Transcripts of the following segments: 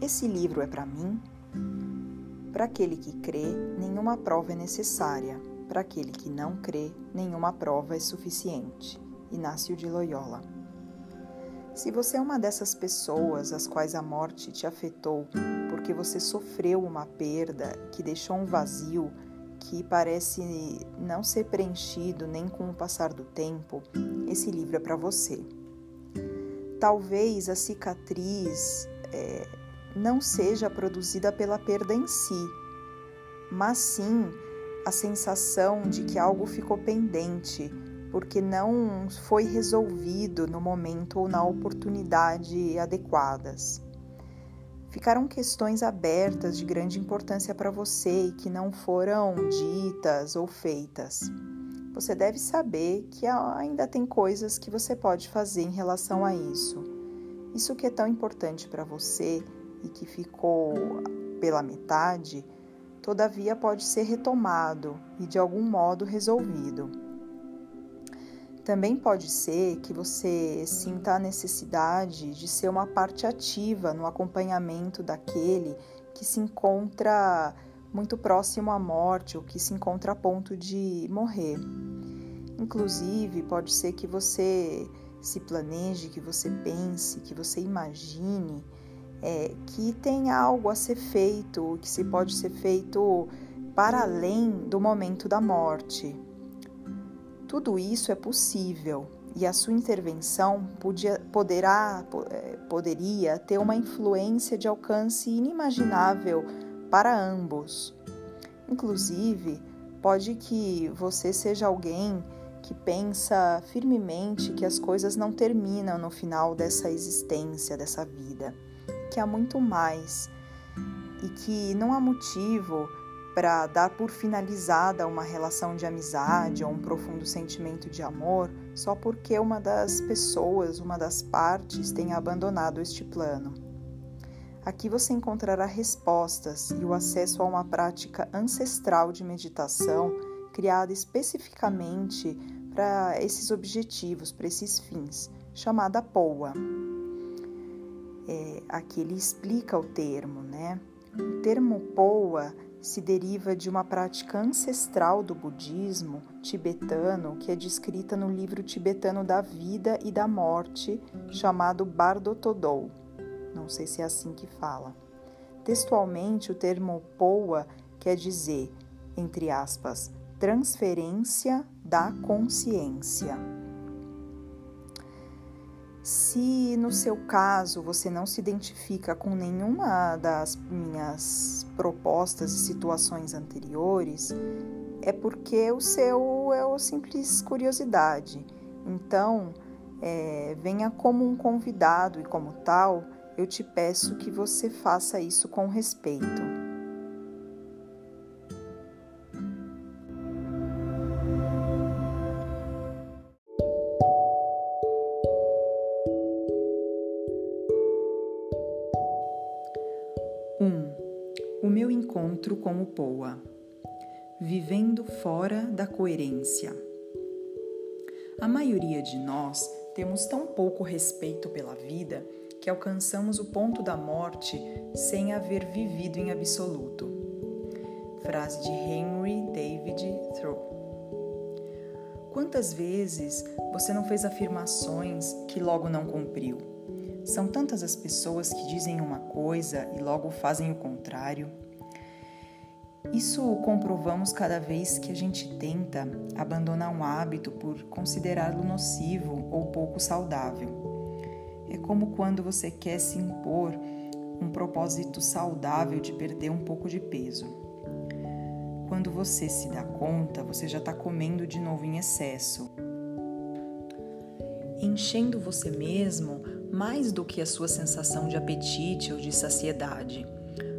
Esse livro é para mim? Para aquele que crê, nenhuma prova é necessária. Para aquele que não crê, nenhuma prova é suficiente. Inácio de Loyola. Se você é uma dessas pessoas às quais a morte te afetou porque você sofreu uma perda que deixou um vazio que parece não ser preenchido nem com o passar do tempo, esse livro é para você. Talvez a cicatriz é, não seja produzida pela perda em si, mas sim a sensação de que algo ficou pendente, porque não foi resolvido no momento ou na oportunidade adequadas. Ficaram questões abertas de grande importância para você e que não foram ditas ou feitas. Você deve saber que ainda tem coisas que você pode fazer em relação a isso. Isso que é tão importante para você e que ficou pela metade, todavia pode ser retomado e de algum modo resolvido. Também pode ser que você sinta a necessidade de ser uma parte ativa no acompanhamento daquele que se encontra muito próximo à morte ou que se encontra a ponto de morrer. Inclusive, pode ser que você se planeje, que você pense, que você imagine é, que tem algo a ser feito, que se pode ser feito para além do momento da morte. Tudo isso é possível e a sua intervenção podia, poderá, eh, poderia ter uma influência de alcance inimaginável para ambos. Inclusive, pode que você seja alguém que pensa firmemente que as coisas não terminam no final dessa existência, dessa vida, que há muito mais e que não há motivo para dar por finalizada uma relação de amizade ou um profundo sentimento de amor só porque uma das pessoas, uma das partes, tenha abandonado este plano. Aqui você encontrará respostas e o acesso a uma prática ancestral de meditação criada especificamente para esses objetivos, para esses fins, chamada POA. É, aqui ele explica o termo, né? O termo POA se deriva de uma prática ancestral do budismo tibetano que é descrita no livro tibetano da vida e da morte, chamado Bardo Todou. Não sei se é assim que fala. Textualmente, o termo Poa quer dizer, entre aspas, transferência da consciência. Se no seu caso você não se identifica com nenhuma das minhas propostas e situações anteriores, é porque o seu é o simples curiosidade. Então, é, venha como um convidado e, como tal, eu te peço que você faça isso com respeito. Vivendo fora da coerência. A maioria de nós temos tão pouco respeito pela vida que alcançamos o ponto da morte sem haver vivido em absoluto. Frase de Henry David Thoreau. Quantas vezes você não fez afirmações que logo não cumpriu? São tantas as pessoas que dizem uma coisa e logo fazem o contrário. Isso comprovamos cada vez que a gente tenta abandonar um hábito por considerá-lo nocivo ou pouco saudável. É como quando você quer se impor um propósito saudável de perder um pouco de peso. Quando você se dá conta, você já está comendo de novo em excesso, enchendo você mesmo mais do que a sua sensação de apetite ou de saciedade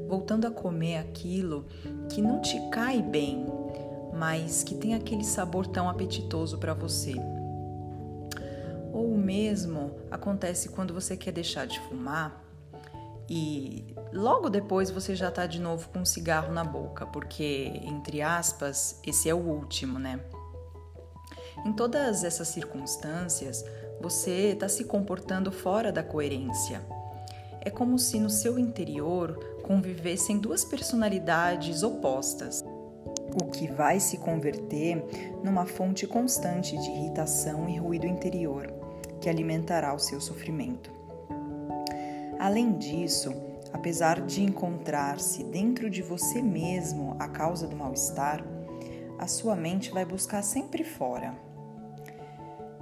voltando a comer aquilo que não te cai bem, mas que tem aquele sabor tão apetitoso para você. Ou mesmo acontece quando você quer deixar de fumar e logo depois você já está de novo com um cigarro na boca, porque, entre aspas, esse é o último, né? Em todas essas circunstâncias, você está se comportando fora da coerência é como se no seu interior convivessem duas personalidades opostas, o que vai se converter numa fonte constante de irritação e ruído interior, que alimentará o seu sofrimento. Além disso, apesar de encontrar-se dentro de você mesmo a causa do mal-estar, a sua mente vai buscar sempre fora.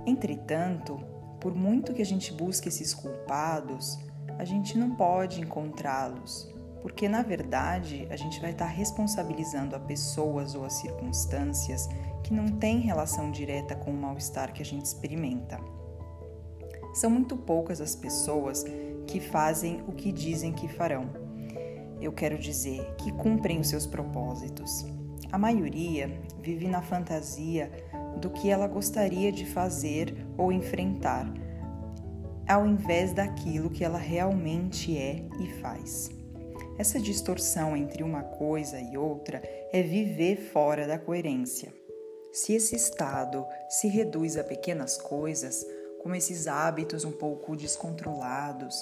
Entretanto, por muito que a gente busque esses culpados, a gente não pode encontrá-los, porque na verdade a gente vai estar responsabilizando a pessoas ou as circunstâncias que não têm relação direta com o mal-estar que a gente experimenta. São muito poucas as pessoas que fazem o que dizem que farão. Eu quero dizer, que cumprem os seus propósitos. A maioria vive na fantasia do que ela gostaria de fazer ou enfrentar, ao invés daquilo que ela realmente é e faz. Essa distorção entre uma coisa e outra é viver fora da coerência. Se esse estado se reduz a pequenas coisas, como esses hábitos um pouco descontrolados,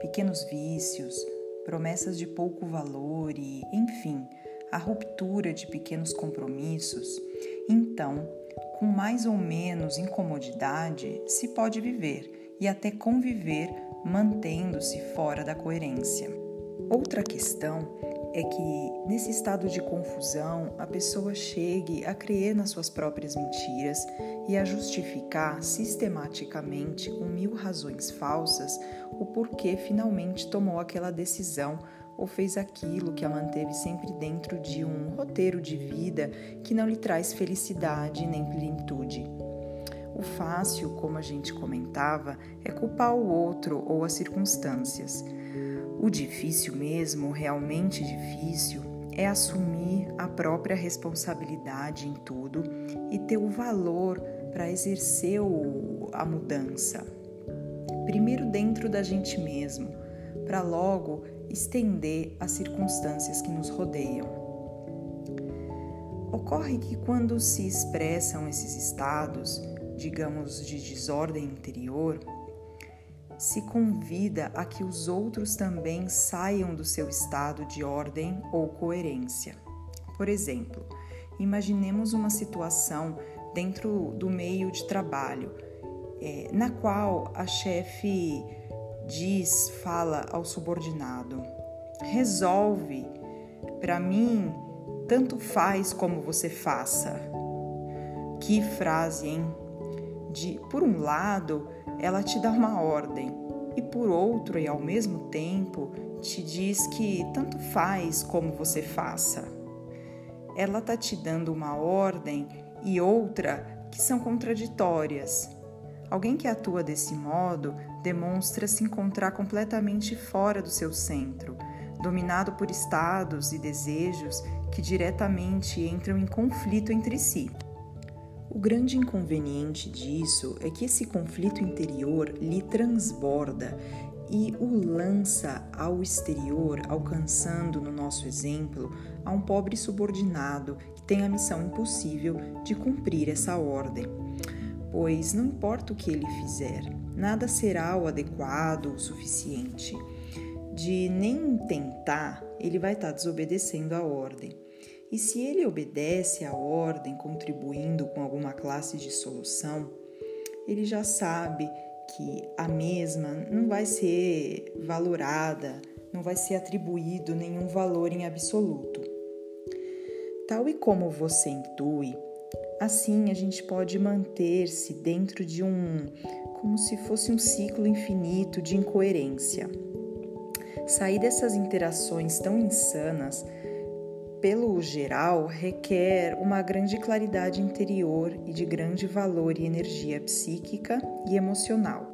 pequenos vícios, promessas de pouco valor e, enfim, a ruptura de pequenos compromissos, então, com mais ou menos incomodidade, se pode viver e até conviver mantendo-se fora da coerência. Outra questão é que, nesse estado de confusão, a pessoa chegue a crer nas suas próprias mentiras e a justificar sistematicamente, com mil razões falsas, o porquê finalmente tomou aquela decisão ou fez aquilo que a manteve sempre dentro de um roteiro de vida que não lhe traz felicidade nem plenitude. O fácil, como a gente comentava, é culpar o outro ou as circunstâncias. O difícil mesmo, realmente difícil, é assumir a própria responsabilidade em tudo e ter o valor para exercer o, a mudança. Primeiro dentro da gente mesmo, para logo estender às circunstâncias que nos rodeiam. Ocorre que quando se expressam esses estados, digamos, de desordem interior, se convida a que os outros também saiam do seu estado de ordem ou coerência. Por exemplo, imaginemos uma situação dentro do meio de trabalho, é, na qual a chefe diz, fala ao subordinado: resolve, para mim, tanto faz como você faça. Que frase, hein? De, por um lado, ela te dá uma ordem, e por outro, e ao mesmo tempo, te diz que tanto faz como você faça. Ela está te dando uma ordem e outra que são contraditórias. Alguém que atua desse modo demonstra se encontrar completamente fora do seu centro, dominado por estados e desejos que diretamente entram em conflito entre si. O grande inconveniente disso é que esse conflito interior lhe transborda e o lança ao exterior, alcançando, no nosso exemplo, a um pobre subordinado que tem a missão impossível de cumprir essa ordem. Pois não importa o que ele fizer, nada será o adequado o suficiente. De nem tentar, ele vai estar desobedecendo a ordem. E se ele obedece à ordem, contribuindo com alguma classe de solução, ele já sabe que a mesma não vai ser valorada, não vai ser atribuído nenhum valor em absoluto. Tal e como você intui, assim a gente pode manter-se dentro de um como se fosse um ciclo infinito de incoerência. Sair dessas interações tão insanas, pelo geral, requer uma grande claridade interior e de grande valor e energia psíquica e emocional.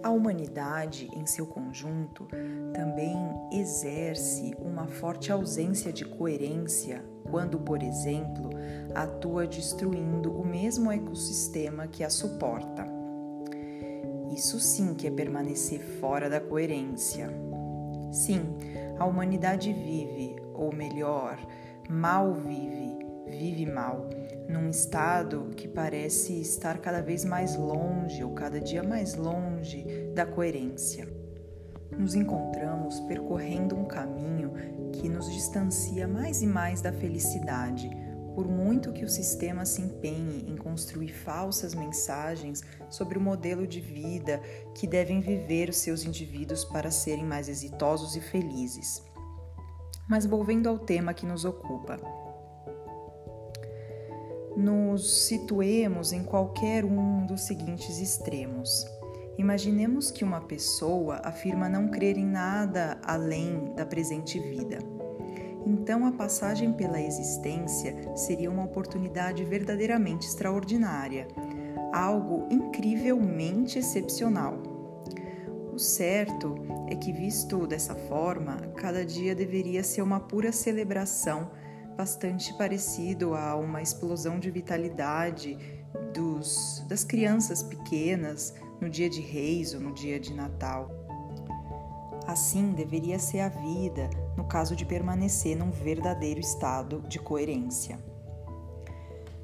A humanidade, em seu conjunto, também exerce uma forte ausência de coerência quando, por exemplo, atua destruindo o mesmo ecossistema que a suporta. Isso sim que é permanecer fora da coerência. Sim, a humanidade vive, ou melhor, mal vive, vive mal, num estado que parece estar cada vez mais longe ou cada dia mais longe da coerência. nos encontramos percorrendo um caminho que nos distancia mais e mais da felicidade, por muito que o sistema se empenhe em construir falsas mensagens sobre o modelo de vida que devem viver os seus indivíduos para serem mais exitosos e felizes. Mas volvendo ao tema que nos ocupa, nos situemos em qualquer um dos seguintes extremos. Imaginemos que uma pessoa afirma não crer em nada além da presente vida. Então, a passagem pela existência seria uma oportunidade verdadeiramente extraordinária, algo incrivelmente excepcional. O certo é que, visto dessa forma, cada dia deveria ser uma pura celebração bastante parecido a uma explosão de vitalidade dos, das crianças pequenas no dia de Reis ou no dia de Natal. Assim deveria ser a vida no caso de permanecer num verdadeiro estado de coerência.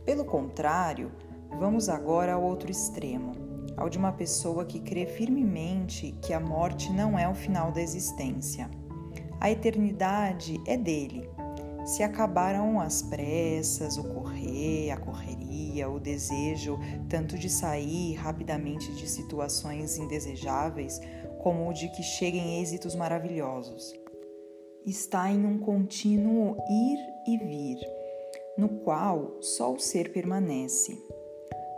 Pelo contrário, vamos agora ao outro extremo, ao de uma pessoa que crê firmemente que a morte não é o final da existência. A eternidade é dele se acabaram as pressas, o correr, a correria, o desejo tanto de sair rapidamente de situações indesejáveis, como o de que cheguem êxitos maravilhosos. Está em um contínuo ir e vir, no qual só o ser permanece.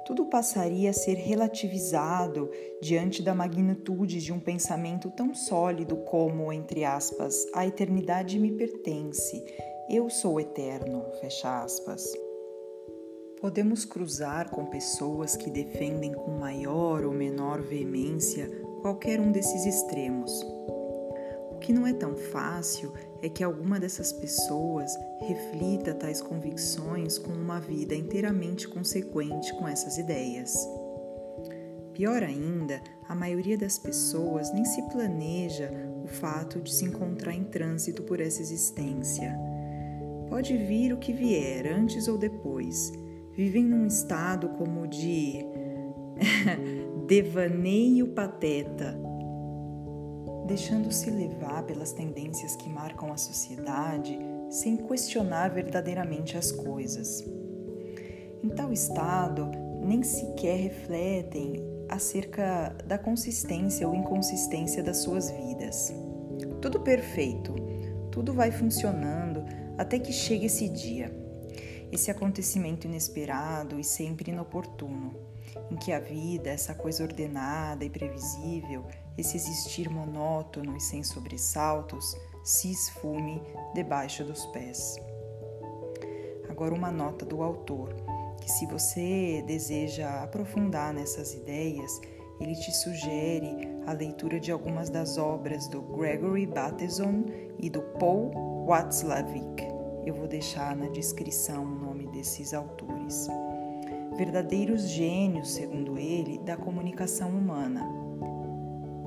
Tudo passaria a ser relativizado diante da magnitude de um pensamento tão sólido como, entre aspas, a eternidade me pertence eu sou eterno, fecha aspas. Podemos cruzar com pessoas que defendem com maior ou menor veemência qualquer um desses extremos. O que não é tão fácil é que alguma dessas pessoas reflita tais convicções com uma vida inteiramente consequente com essas ideias. Pior ainda, a maioria das pessoas nem se planeja o fato de se encontrar em trânsito por essa existência Pode vir o que vier, antes ou depois. Vivem num estado como de devaneio pateta, deixando-se levar pelas tendências que marcam a sociedade sem questionar verdadeiramente as coisas. Em tal estado, nem sequer refletem acerca da consistência ou inconsistência das suas vidas. Tudo perfeito, tudo vai funcionando até que chegue esse dia, esse acontecimento inesperado e sempre inoportuno, em que a vida, essa coisa ordenada e previsível, esse existir monótono e sem sobressaltos, se esfume debaixo dos pés. Agora, uma nota do autor, que se você deseja aprofundar nessas ideias, ele te sugere a leitura de algumas das obras do Gregory Bateson e do Paul Watzlawick. Eu vou deixar na descrição o nome desses autores. Verdadeiros gênios, segundo ele, da comunicação humana.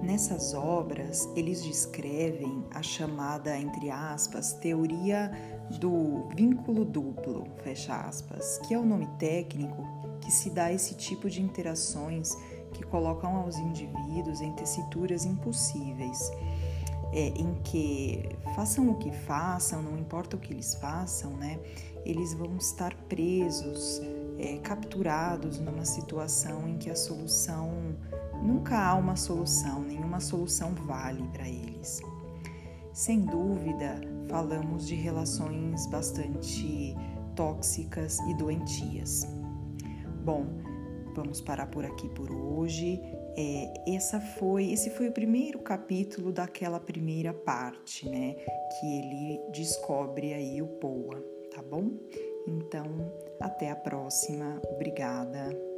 Nessas obras, eles descrevem a chamada, entre aspas, teoria do vínculo duplo, fecha aspas, que é o nome técnico que se dá a esse tipo de interações que colocam aos indivíduos em tessituras impossíveis é, em que façam o que façam, não importa o que eles façam, né? Eles vão estar presos, é, capturados numa situação em que a solução nunca há uma solução, nenhuma solução vale para eles. Sem dúvida, falamos de relações bastante tóxicas e doentias. Bom, vamos parar por aqui por hoje. É, essa foi, esse foi o primeiro capítulo daquela primeira parte, né? Que ele descobre aí o Poa, tá bom? Então, até a próxima. Obrigada.